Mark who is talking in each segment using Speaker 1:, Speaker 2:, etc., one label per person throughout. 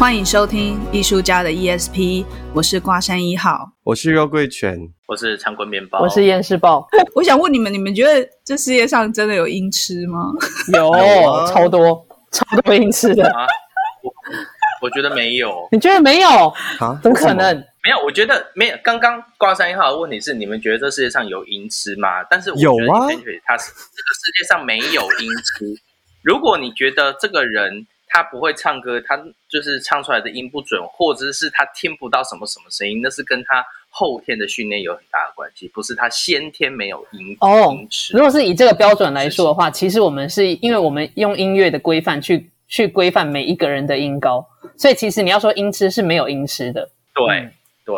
Speaker 1: 欢迎收听艺术家的 ESP，我是挂山一号，
Speaker 2: 我是肉桂犬。
Speaker 3: 我是长棍面包，
Speaker 4: 我是厌世豹。
Speaker 1: 我想问你们，你们觉得这世界上真的有音痴吗？
Speaker 4: 有，超多，超多音痴的。
Speaker 3: 啊、我我觉得没有。
Speaker 4: 你觉得没有？啊？怎么可能？
Speaker 3: 没有，我觉得没有。刚刚挂山一号的问题是，你们觉得这世界上有音痴吗？但是我觉得
Speaker 2: 有啊，
Speaker 3: 他是这个世界上没有音痴。如果你觉得这个人他不会唱歌，他就是唱出来的音不准，或者是他听不到什么什么声音，那是跟他。后天的训练有很大的关系，不是他先天没有音
Speaker 4: 哦。如果是以这个标准来说的话，其实我们是因为我们用音乐的规范去去规范每一个人的音高，所以其实你要说音痴是没有音痴的。
Speaker 3: 对、嗯、对，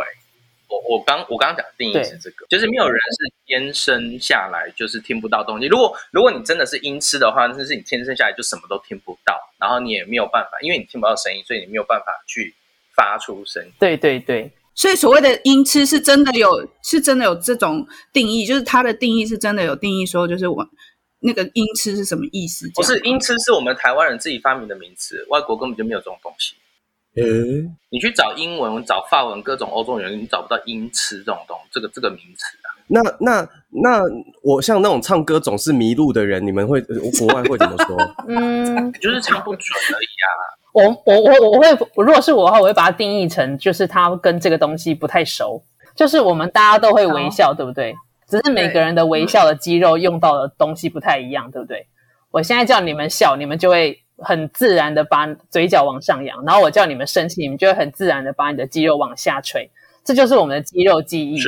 Speaker 3: 我我刚我刚刚讲的定义是这个，就是没有人是天生下来就是听不到东西。如果如果你真的是音痴的话，那是你天生下来就什么都听不到，然后你也没有办法，因为你听不到声音，所以你没有办法去发出声音。
Speaker 4: 对对对。
Speaker 1: 所以所谓的音痴是真的有，是真的有这种定义，就是它的定义是真的有定义，说就是我那个音痴是什么意思？
Speaker 3: 不是音痴是我们台湾人自己发明的名词，外国根本就没有这种东西。呃、嗯，你去找英文、找法文、各种欧洲人，你找不到音痴这种东这个这个名词啊。
Speaker 2: 那那那我像那种唱歌总是迷路的人，你们会国外会怎么说？
Speaker 4: 嗯，
Speaker 3: 就是唱不准而已啊。
Speaker 4: 我我我我会，如果是我的话，我会把它定义成就是他跟这个东西不太熟。就是我们大家都会微笑，对不对？只是每个人的微笑的肌肉用到的东西不太一样，对不对？我现在叫你们笑，你们就会很自然的把嘴角往上扬；然后我叫你们生气，你们就会很自然的把你的肌肉往下垂。这就是我们的肌肉记忆。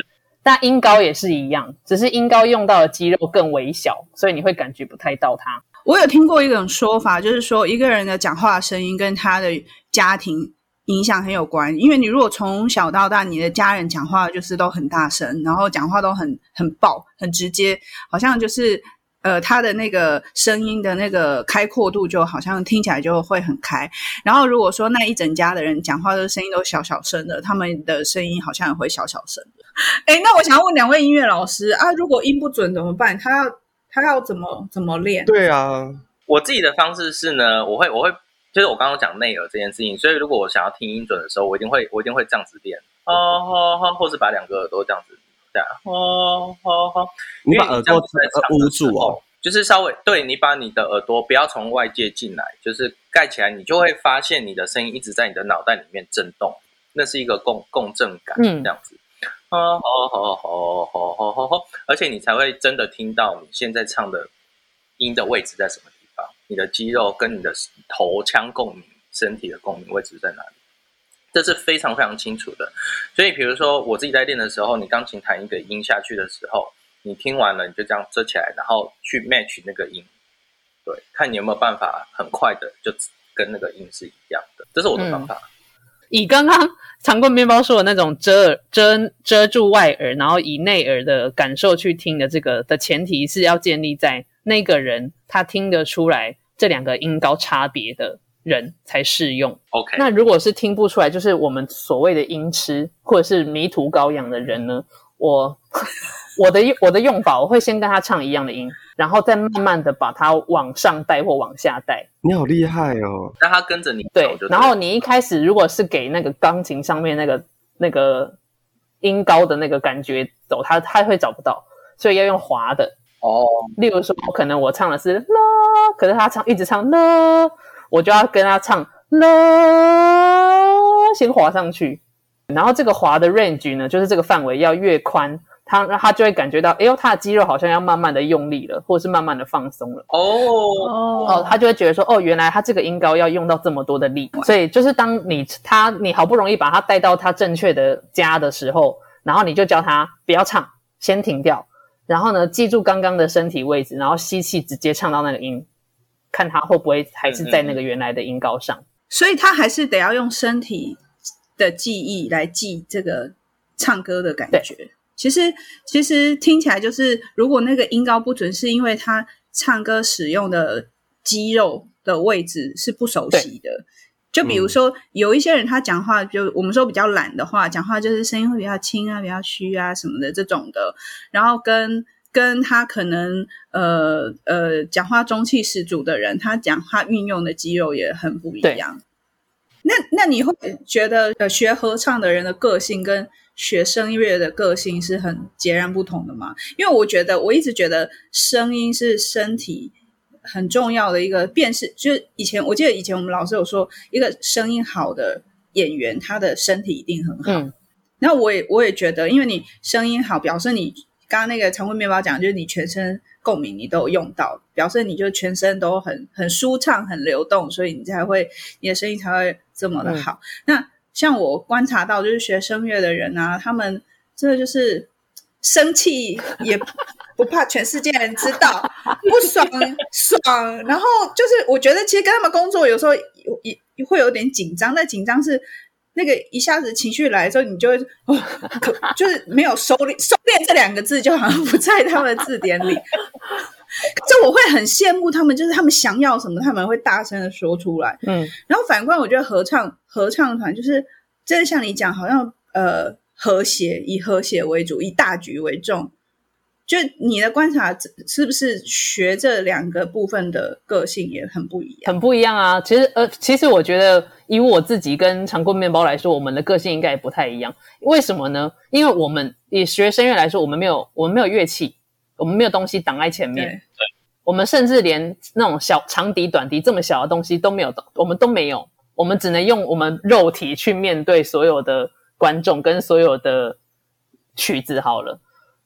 Speaker 4: 但音高也是一样，只是音高用到的肌肉更微小，所以你会感觉不太到它。
Speaker 1: 我有听过一种说法，就是说一个人的讲话声音跟他的家庭影响很有关。因为你如果从小到大，你的家人讲话就是都很大声，然后讲话都很很爆、很直接，好像就是呃他的那个声音的那个开阔度就好像听起来就会很开。然后如果说那一整家的人讲话的声音都小小声的，他们的声音好像也会小小声的。哎，那我想要问两位音乐老师啊，如果音不准怎么办？他要。他要怎么怎么练？
Speaker 2: 对啊，
Speaker 3: 我自己的方式是呢，我会我会就是我刚刚讲内耳这件事情，所以如果我想要听音准的时候，我一定会我一定会这样子练，哦哦哦，或是把两个耳朵这样子哦哦哦，
Speaker 2: 你把耳朵捂住哦，
Speaker 3: 就是稍微对，你把你的耳朵不要从外界进来，就是盖起来，你就会发现你的声音一直在你的脑袋里面震动，那是一个共共振感，嗯，这样子。哦哦哦哦哦哦哦，而且你才会真的听到你现在唱的音的位置在什么地方，你的肌肉跟你的头腔共鸣，身体的共鸣位置在哪里，这是非常非常清楚的。所以，比如说我自己在练的时候，你钢琴弹一个音下去的时候，你听完了，你就这样遮起来，然后去 match 那个音，对，看你有没有办法很快的就跟那个音是一样的。这是我的方法。嗯
Speaker 4: 以刚刚 长棍面包说的那种遮耳遮遮住外耳，然后以内耳的感受去听的这个的前提是要建立在那个人他听得出来这两个音高差别的人才适用。
Speaker 3: OK，
Speaker 4: 那如果是听不出来，就是我们所谓的音痴或者是迷途羔羊的人呢？我。我的我的用法，我会先跟他唱一样的音，然后再慢慢的把它往上带或往下带。
Speaker 2: 你好厉害哦！
Speaker 3: 让他跟着你
Speaker 4: 对，然后你一开始如果是给那个钢琴上面那个那个音高的那个感觉走，他他会找不到，所以要用滑的
Speaker 3: 哦。
Speaker 4: 例如说，可能我唱的是啦，可是他唱一直唱啦，我就要跟他唱啦，先滑上去，然后这个滑的 range 呢，就是这个范围要越宽。他他就会感觉到，哎呦，他的肌肉好像要慢慢的用力了，或者是慢慢的放松了。
Speaker 3: 哦
Speaker 4: 哦，他就会觉得说，哦，原来他这个音高要用到这么多的力。所以就是当你他你好不容易把他带到他正确的家的时候，然后你就教他不要唱，先停掉，然后呢，记住刚刚的身体位置，然后吸气直接唱到那个音，看他会不会还是在那个原来的音高上。
Speaker 1: 所以他还是得要用身体的记忆来记这个。唱歌的感觉。其实其实听起来就是，如果那个音高不准，是因为他唱歌使用的肌肉的位置是不熟悉的。就比如说，有一些人他讲话，就我们说比较懒的话，讲话就是声音会比较轻啊，比较虚啊什么的这种的。然后跟跟他可能呃呃讲话中气十足的人，他讲话运用的肌肉也很不一样。那那你会觉得呃学合唱的人的个性跟学声乐的个性是很截然不同的吗？因为我觉得我一直觉得声音是身体。很重要的一个辨识，就是以前我记得以前我们老师有说，一个声音好的演员，他的身体一定很好。嗯，然后我也我也觉得，因为你声音好，表示你刚刚那个常规面包讲，就是你全身共鸣你都有用到，表示你就全身都很很舒畅、很流动，所以你才会你的声音才会这么的好。嗯、那像我观察到，就是学声乐的人啊，他们真的就是生气也。不怕全世界人知道，不爽爽，然后就是我觉得其实跟他们工作有时候也也会有点紧张，那紧张是那个一下子情绪来的时候，你就会哦，就是没有收敛，收敛这两个字就好像不在他们的字典里。就我会很羡慕他们，就是他们想要什么，他们会大声的说出来。嗯，然后反观我觉得合唱合唱团就是真的像你讲，好像呃和谐，以和谐为主，以大局为重。就你的观察，是不是学这两个部分的个性也很不一样？
Speaker 4: 很不一样啊！其实，呃，其实我觉得，以我自己跟长棍面包来说，我们的个性应该也不太一样。为什么呢？因为我们以学声乐来说，我们没有，我们没有乐器，我们没有东西挡在前面。对，我们甚至连那种小长笛、短笛这么小的东西都没有，我们都没有。我们只能用我们肉体去面对所有的观众跟所有的曲子。好了。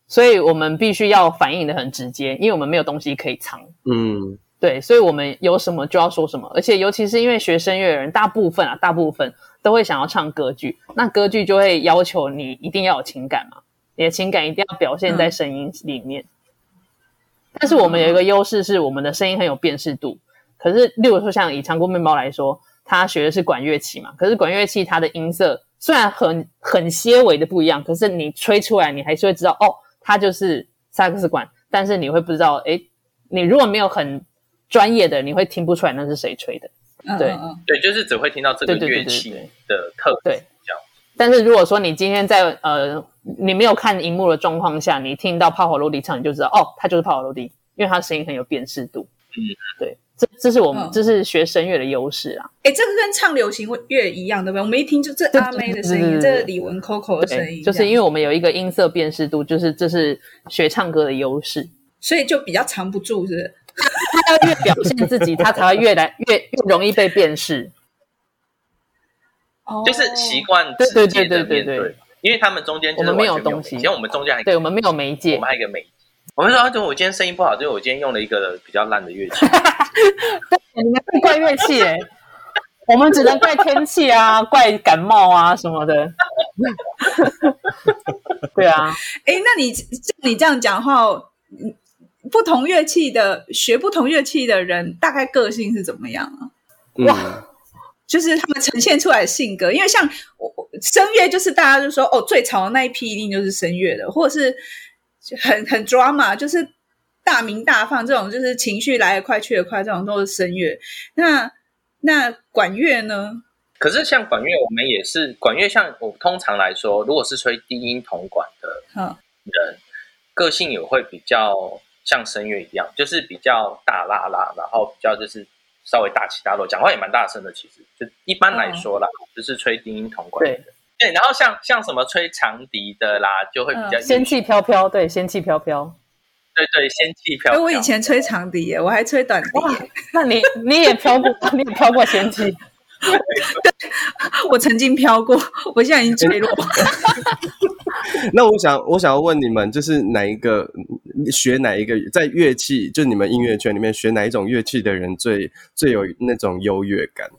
Speaker 4: 所以我们必须要反应的很直接，因为我们没有东西可以藏。嗯，对，所以我们有什么就要说什么，而且尤其是因为学声乐的人，大部分啊，大部分都会想要唱歌剧，那歌剧就会要求你一定要有情感嘛，你的情感一定要表现在声音里面。嗯。但是我们有一个优势是，我们的声音很有辨识度。可是，例如说像以长棍面包来说，他学的是管乐器嘛，可是管乐器它的音色虽然很很些微的不一样，可是你吹出来，你还是会知道哦。它就是萨克斯管，但是你会不知道，诶，你如果没有很专业的，你会听不出来那是谁吹的。对、
Speaker 3: 嗯、对，就是只会听到这个乐器的特色。对，这样。
Speaker 4: 但是如果说你今天在呃，你没有看荧幕的状况下，你听到帕瓦罗蒂唱，你就知道哦，他就是帕瓦罗蒂，因为他声音很有辨识度。嗯，对。这这是我们、哦、这是学声乐的优势啊！哎，这个跟唱流行乐一样，对不对？我们一听就这阿妹的声音，这李玟 Coco 的声音，就是因为我们有一个音色辨识度，就是这是学唱歌的优势，
Speaker 1: 所以就比较藏不住，是不是？
Speaker 4: 他要越表现自己，他才会越来 越越容易被辨识。
Speaker 3: 哦，就是习惯
Speaker 4: 对对对对对对，
Speaker 3: 因为他们中间
Speaker 4: 我们没有东西，
Speaker 3: 以前我们中间还
Speaker 4: 对我们没有媒介，
Speaker 3: 我们还有一个媒介。我们说，啊，我今天声音不好，就是我今天用了一个比较烂的乐器。
Speaker 4: 你们可以怪乐器哎，我们只能怪天气啊，怪感冒啊什么的。对啊，
Speaker 1: 哎，那你你这样讲话，不同乐器的学不同乐器的人，大概个性是怎么样啊？哇，嗯，就是他们呈现出来的性格，因为像我声乐，就是大家就说哦，最潮的那一批一定就是声乐的，或者是。很很 drama，就是大鸣大放这种，就是情绪来得快去得快，这种都是声乐。那那管乐呢？
Speaker 3: 可是像管乐，我们也是管乐。像我通常来说，如果是吹低音铜管的人，嗯，个性也会比较像声乐一样，就是比较大啦啦，然后比较就是稍微大起大落，讲话也蛮大声的。其实就一般来说啦，嗯，就是吹低音铜管的。对，然后像像什么吹长笛的啦，就会比较、嗯、
Speaker 4: 仙气飘飘。对，仙气飘飘。
Speaker 3: 对对，仙气飘飘。
Speaker 1: 我以前吹长笛耶，我还吹短笛。
Speaker 4: 那你你也飘过，你也飘过仙气。
Speaker 1: 我曾经飘过，我现在已经坠落。
Speaker 2: 那我想，我想要问你们，就是哪一个学哪一个在乐器，就你们音乐圈里面学哪一种乐器的人最最有那种优越感？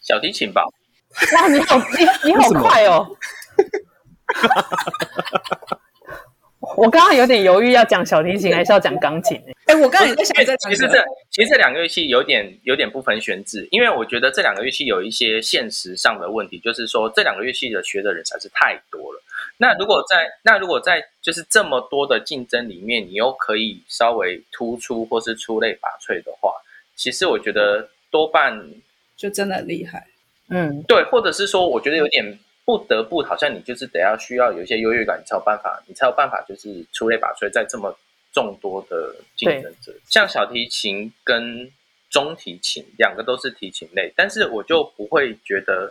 Speaker 3: 小提琴吧。
Speaker 4: 哇，你好，你你好快哦！我刚刚有点犹豫，要讲小提琴还是要讲钢琴？
Speaker 1: 哎、欸，我刚刚也在想这，
Speaker 3: 其实这其实这两个乐器有点有点不分轩輊，因为我觉得这两个乐器有一些现实上的问题，就是说这两个乐器的学的人实在是太多了。那如果在那如果在就是这么多的竞争里面，你又可以稍微突出或是出类拔萃的话，其实我觉得多半
Speaker 1: 就真的很厉害。
Speaker 4: 嗯，
Speaker 3: 对，或者是说，我觉得有点。不得不，好像你就是得要需要有一些优越感，你才有办法，你才有办法就是出类拔萃，在这么众多的竞争者，像小提琴跟中提琴两个都是提琴类，但是我就不会觉得，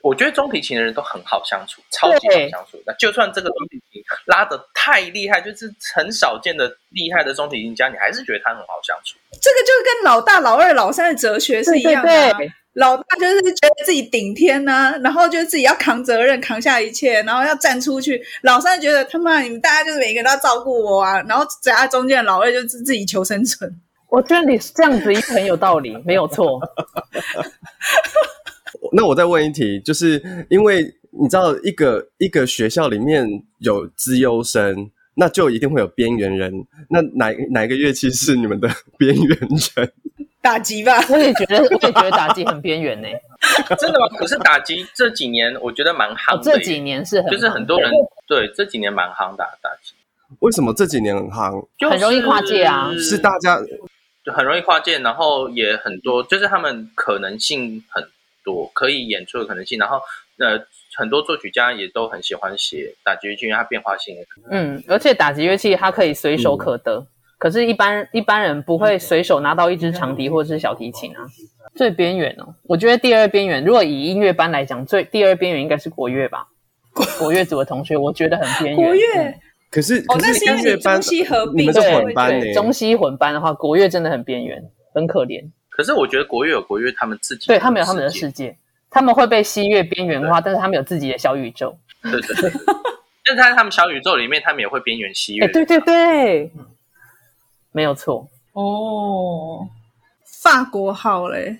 Speaker 3: 我觉得中提琴的人都很好相处，超级好相处。那就算这个中提琴拉的太厉害，就是很少见的厉害的中提琴家，你还是觉得他很好相处。
Speaker 1: 这个就跟老大、老二、老三的哲学是一样的啊。对对对老大就是觉得自己顶天呐、啊，然后觉得自己要扛责任，扛下一切，然后要站出去。老三觉得他妈你们大家就是每个人都要照顾我啊，然后夹在中间的老二就是自己求生存。
Speaker 4: 我觉得你这样子一很有道理，没有错。
Speaker 2: 那我再问一题，就是因为你知道一个一个学校里面有资优生，那就一定会有边缘人。那哪哪一个乐器是你们的边缘人？
Speaker 1: 打击吧，
Speaker 4: 我也觉得，我也觉得打击很边缘呢。
Speaker 3: 真的吗？可是打击这几年我觉得蛮夯的、哦。
Speaker 4: 这几年是很，
Speaker 3: 就是很多人对这几年蛮夯打打击。
Speaker 2: 为什么这几年很夯？
Speaker 4: 很容易跨界啊，
Speaker 2: 是大家
Speaker 3: 就很容易跨界，然后也很多，就是他们可能性很多，可以演出的可能性。然后呃，很多作曲家也都很喜欢写打击乐器，因为它变化性也很。
Speaker 4: 嗯，而且打击乐器它可以随手可得。嗯可是，一般一般人不会随手拿到一支长笛或者是小提琴啊。最边缘哦，我觉得第二边缘，如果以音乐班来讲，最第二边缘应该是国乐吧。国乐组的同学，我觉得很边缘。
Speaker 1: 国乐、嗯，
Speaker 2: 可是哦，那是音乐班，
Speaker 1: 中西合并，
Speaker 2: 你们是混班的。
Speaker 4: 中西混班的话，国乐真的很边缘，很可怜。
Speaker 3: 可是我觉得国乐有国乐他们自己，
Speaker 4: 对他们有他们的世界，他们会被西乐边缘化，但是他们有自己的小宇宙。
Speaker 3: 对对对，但是在他们小宇宙里面，他们也会边缘西乐。
Speaker 4: 对对对。没有错
Speaker 1: 哦，法国号嘞，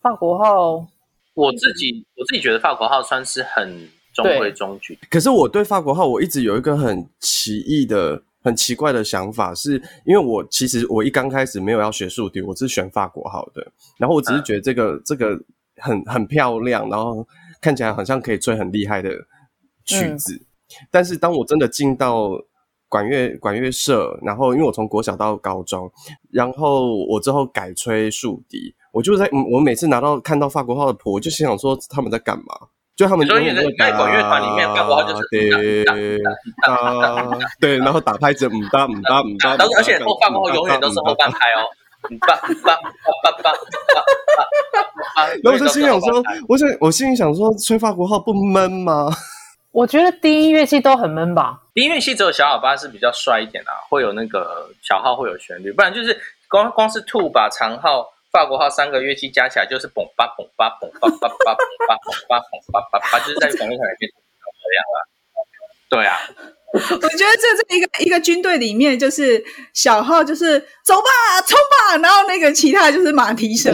Speaker 4: 法国号，
Speaker 3: 我自己我自己觉得法国号算是很中规中矩。
Speaker 2: 可是我对法国号，我一直有一个很奇异的、很奇怪的想法，是因为我其实我一刚开始没有要学竖笛，我是选法国号的。然后我只是觉得这个、嗯、这个很很漂亮，然后看起来好像可以吹很厉害的曲子。嗯、但是当我真的进到管乐管乐社，然后因为我从国小到高中，然后我之后改吹竖笛，我就在我每次拿到看到法国号的谱，我就心想说他们在干嘛？就他们永远
Speaker 3: 在管乐团里面，法国号就是
Speaker 2: 对对，然后打拍子，唔哒唔哒唔哒，
Speaker 3: 而且后法国号永远都是后半拍哦，唔哒唔哒唔哒
Speaker 2: 然后我就心想说，我想我心里想说，吹法国号不闷吗？
Speaker 4: 我觉得低音乐器都很闷吧。
Speaker 3: 低音乐器只有小喇叭是比较帅一点啊，会有那个小号会有旋律，不然就是光光是 two 把长号、法国号三个乐器加起来就是嘣吧嘣吧嘣吧吧吧嘣吧嘣吧嘣吧吧吧，就是在管乐团里面这样了。对啊，
Speaker 1: 我觉得这是一个一个军队里面，就是小号就是走吧冲吧，然后那个其他就是马蹄声。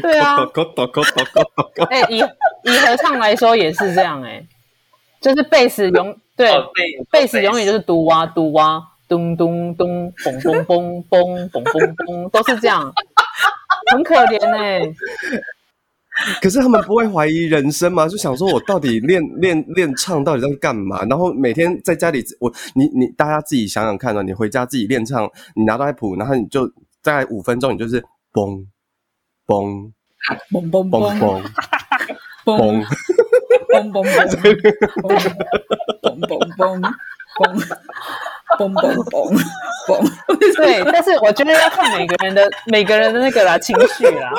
Speaker 4: 对啊，哎，以以合唱来说也是这样哎、欸。就是贝斯永 对贝斯永远就是嘟哇嘟哇咚咚咚嘣嘣嘣嘣嘣嘣嘣，都是这样，很可怜哎、欸。
Speaker 2: 可是他们不会怀疑人生吗？就想说我到底练 练练唱到底在干嘛？然后每天在家里，我你你大家自己想想看啊，你回家自己练唱，你拿到一谱，然后你就大概五分钟，你就是嘣嘣
Speaker 1: 嘣嘣嘣嘣
Speaker 2: 嘣。
Speaker 1: 嘣嘣嘣嘣嘣嘣嘣嘣嘣嘣！
Speaker 4: 对，但是我觉得要看每个人的 每个人的那个啦情绪啦，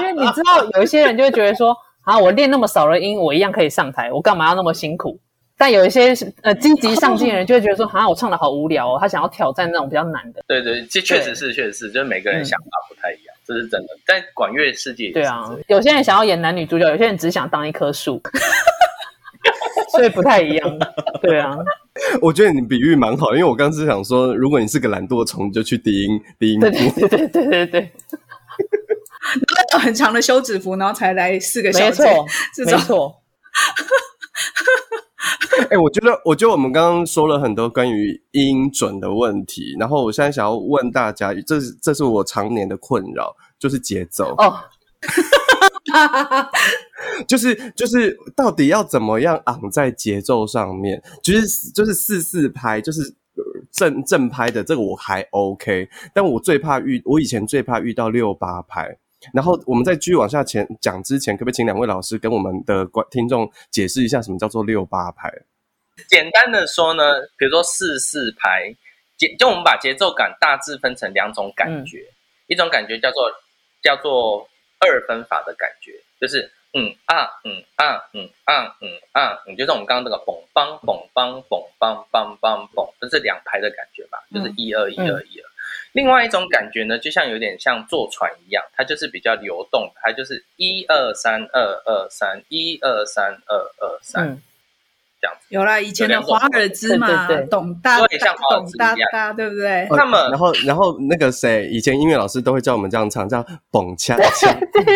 Speaker 4: 因为你知道有一些人就会觉得说啊，我练那么少的音，我一样可以上台，我干嘛要那么辛苦？但有一些呃积极上进的人就会觉得说啊，我唱的好无聊哦，他想要挑战那种比较难的。
Speaker 3: 对对，这确实是确实是，就是每个人想法不太一样，这是真的。但管乐世界，
Speaker 4: 对啊，有些人想要演男女主角，有些人只想当一棵树。所以不太一样，对啊。
Speaker 2: 我觉得你比喻蛮好，因为我刚是想说，如果你是个懒惰虫，就去低音低音。
Speaker 4: 对对对对对对对。
Speaker 1: 然后很长的休止符，然后才来四个小节。
Speaker 4: 没错，没错。
Speaker 2: 哎、欸，我觉得，我觉得我们刚刚说了很多关于音准的问题，然后我现在想要问大家，这是这是我常年的困扰，就是节奏哦，就是就是到底要怎么样昂在节奏上面，就是就是四四拍，就是正正拍的这个我还 OK，但我最怕遇，我以前最怕遇到六八拍。然后我们在继续往下前讲之前，可不可以请两位老师跟我们的观听众解释一下什么叫做六八拍？
Speaker 3: 简单的说呢，比如说四四拍，节就我们把节奏感大致分成两种感觉，嗯、一种感觉叫做叫做二分法的感觉，就是嗯啊嗯啊嗯啊嗯啊嗯，就是我们刚刚那个嘣梆嘣梆嘣梆梆梆嘣，这是两拍的感觉吧？就是一二一二一二。另外一种感觉呢，就像有点像坐船一样，它就是比较流动，它就是一二三二二三一二三二二三这样子。
Speaker 1: 有啦，以前的华尔兹嘛，董大，像懂大大，对不对？
Speaker 2: 那么然后然后那个谁，以前音乐老师都会叫我们这样唱，叫蹦恰 恰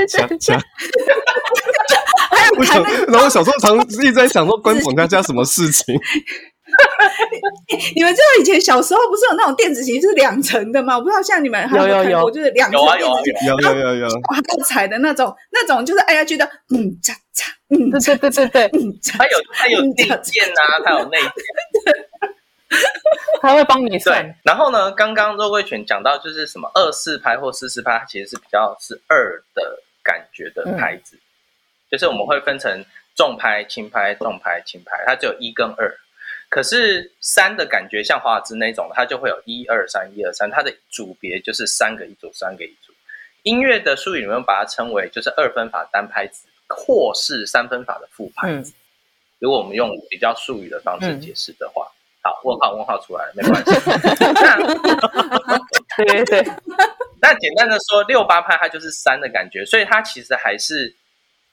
Speaker 2: 恰恰。还有看，然后小时候常一直在想说，关蹦恰恰什么事情？
Speaker 1: 你们知道以前小时候不是有那种电子琴是两层的吗？我不知道像你们有有有看过，就是两层电子琴，
Speaker 2: 有有有有，
Speaker 1: 滑够踩的那种，那种就是哎呀觉得，嗯，嚓嚓，
Speaker 4: 嗯，对对对对对，
Speaker 3: 它有它有内键呐，它有内键，
Speaker 4: 它会帮你算。
Speaker 3: 然后呢，刚刚肉桂犬讲到就是什么二四拍或四四拍，它其实是比较是二的感觉的拍子，就是我们会分成重拍、轻拍、重拍、轻拍，它只有一跟二。可是三的感觉像华尔兹那种，它就会有一二三一二三，它的组别就是三个一组，三个一组。音乐的术语里面把它称为就是二分法单拍子，或是三分法的复拍子。嗯、如果我们用比较术语的方式解释的话，嗯、好，问号问号出来了，没关系。
Speaker 4: 对对对。
Speaker 3: 那简单的说，六八拍它就是三的感觉，所以它其实还是，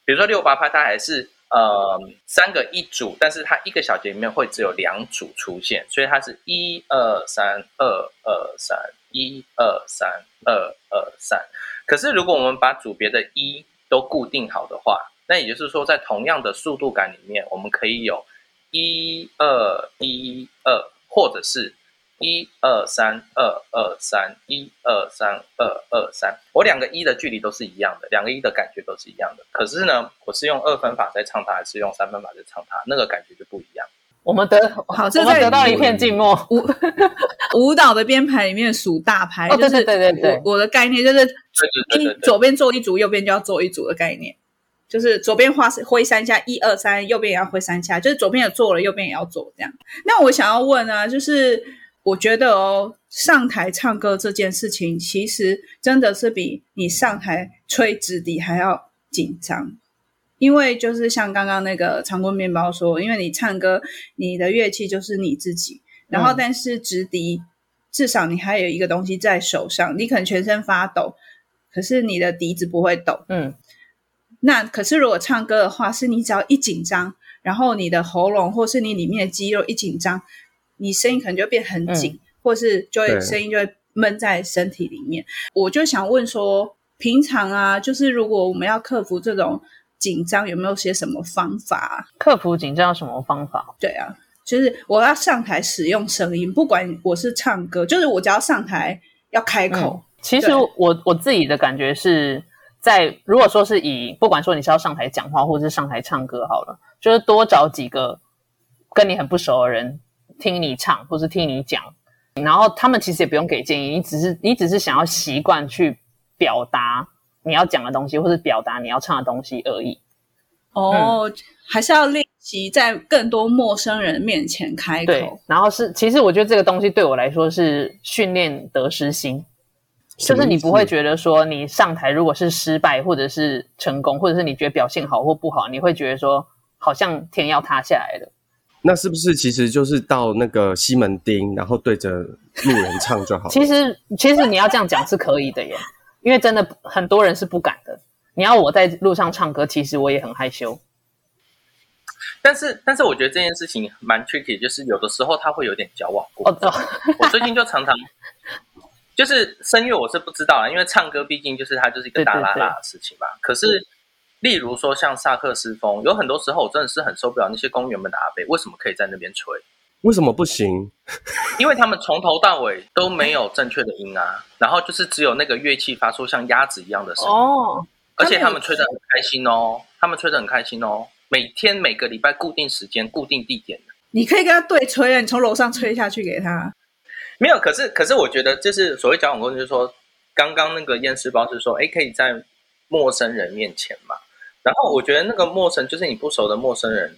Speaker 3: 比如说六八拍它还是。呃，三个一组，但是它一个小节里面会只有两组出现，所以它是一二三二二三一二三二二三。可是如果我们把组别的一都固定好的话，那也就是说，在同样的速度感里面，我们可以有一二一二，或者是。一二三二二三一二三二二三，我两个一的距离都是一样的，两个一的感觉都是一样的。可是呢，我是用二分法在唱它，还是用三分法在唱它，那个感觉就不一样。
Speaker 4: 我们得好，这得到了一片静默。
Speaker 1: 舞 舞蹈的编排里面数大拍，就是对对对，我的概念就是，左边做一组，右边就要做一组的概念，就是左边画挥三下，一二三，右边也要挥三下，就是左边也做了，右边也要做这样。那我想要问呢，就是。我觉得哦，上台唱歌这件事情，其实真的是比你上台吹直笛还要紧张，因为就是像刚刚那个长棍面包说，因为你唱歌，你的乐器就是你自己，然后但是直笛，至少你还有一个东西在手上，你可能全身发抖，可是你的笛子不会抖。嗯，那可是如果唱歌的话，是你只要一紧张，然后你的喉咙或是你里面的肌肉一紧张。你声音可能就会变很紧，嗯、或是就会声音就会闷在身体里面。我就想问说，平常啊，就是如果我们要克服这种紧张，有没有些什么方法？
Speaker 4: 克服紧张有什么方法？
Speaker 1: 对啊，就是我要上台使用声音，不管我是唱歌，就是我只要上台要开口。
Speaker 4: 嗯、其实我我自己的感觉是在，如果说是以不管说你是要上台讲话，或者是上台唱歌好了，就是多找几个跟你很不熟的人。听你唱，或是听你讲，然后他们其实也不用给建议，你只是你只是想要习惯去表达你要讲的东西，或是表达你要唱的东西而已。
Speaker 1: 哦，嗯、还是要练习在更多陌生人面前开口。
Speaker 4: 对，然后是，其实我觉得这个东西对我来说是训练得失心，就是你不会觉得说你上台如果是失败，或者是成功，或者是你觉得表现好或不好，你会觉得说好像天要塌下来了。
Speaker 2: 那是不是其实就是到那个西门町，然后对着路人唱就好了？
Speaker 4: 其实，其实你要这样讲是可以的耶，因为真的很多人是不敢的。你要我在路上唱歌，其实我也很害羞。
Speaker 3: 但是，但是我觉得这件事情蛮 tricky，就是有的时候他会有点矫枉过正。Oh, oh. 我最近就常常，就是声乐我是不知道啊，因为唱歌毕竟就是它就是一个大拉拉的事情嘛。对对对，可是。例如说像萨克斯风，有很多时候我真的是很受不了那些公园们的阿伯为什么可以在那边吹？
Speaker 2: 为什么不行？
Speaker 3: 因为他们从头到尾都没有正确的音啊，然后就是只有那个乐器发出像鸭子一样的声音哦，而且他们吹得很开心哦，他们吹得很开心哦，每天每个礼拜固定时间、固定地点。
Speaker 1: 你可以跟他对吹啊，你从楼上吹下去给他。
Speaker 3: 没有，可是可是我觉得就是所谓交往过程，就是说刚刚那个验尸包是说，哎，可以在陌生人面前嘛。然后我觉得那个陌生就是你不熟的陌生人，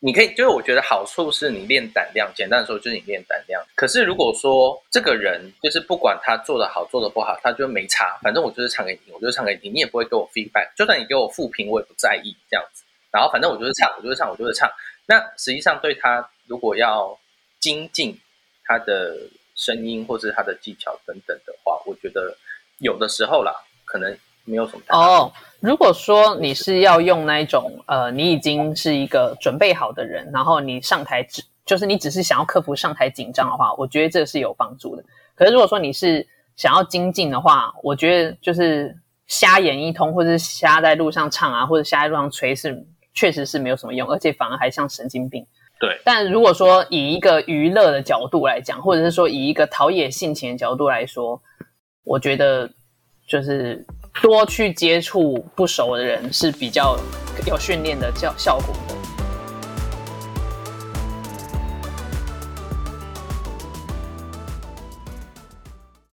Speaker 3: 你可以就是我觉得好处是你练胆量，简单的说就是你练胆量。可是如果说这个人就是不管他做的好做的不好，他就没差，反正我就是唱给你听，我就是唱给你听，你也不会给我 feedback，就算你给我负评我也不在意这样子。然后反正我就是唱，我就是唱，我就是唱。那实际上对他如果要精进他的声音或者他的技巧等等的话，我觉得有的时候啦，可能。没有什么
Speaker 4: 哦。如果说你是要用那一种，呃，你已经是一个准备好的人，然后你上台只就是你只是想要克服上台紧张的话，我觉得这是有帮助的。可是如果说你是想要精进的话，我觉得就是瞎演一通，或者是瞎在路上唱啊，或者瞎在路上吹是确实是没有什么用，而且反而还像神经病。
Speaker 3: 对。
Speaker 4: 但如果说以一个娱乐的角度来讲，或者是说以一个陶冶性情的角度来说，我觉得就是。多去接触不熟的人是比较有训练的效效果的。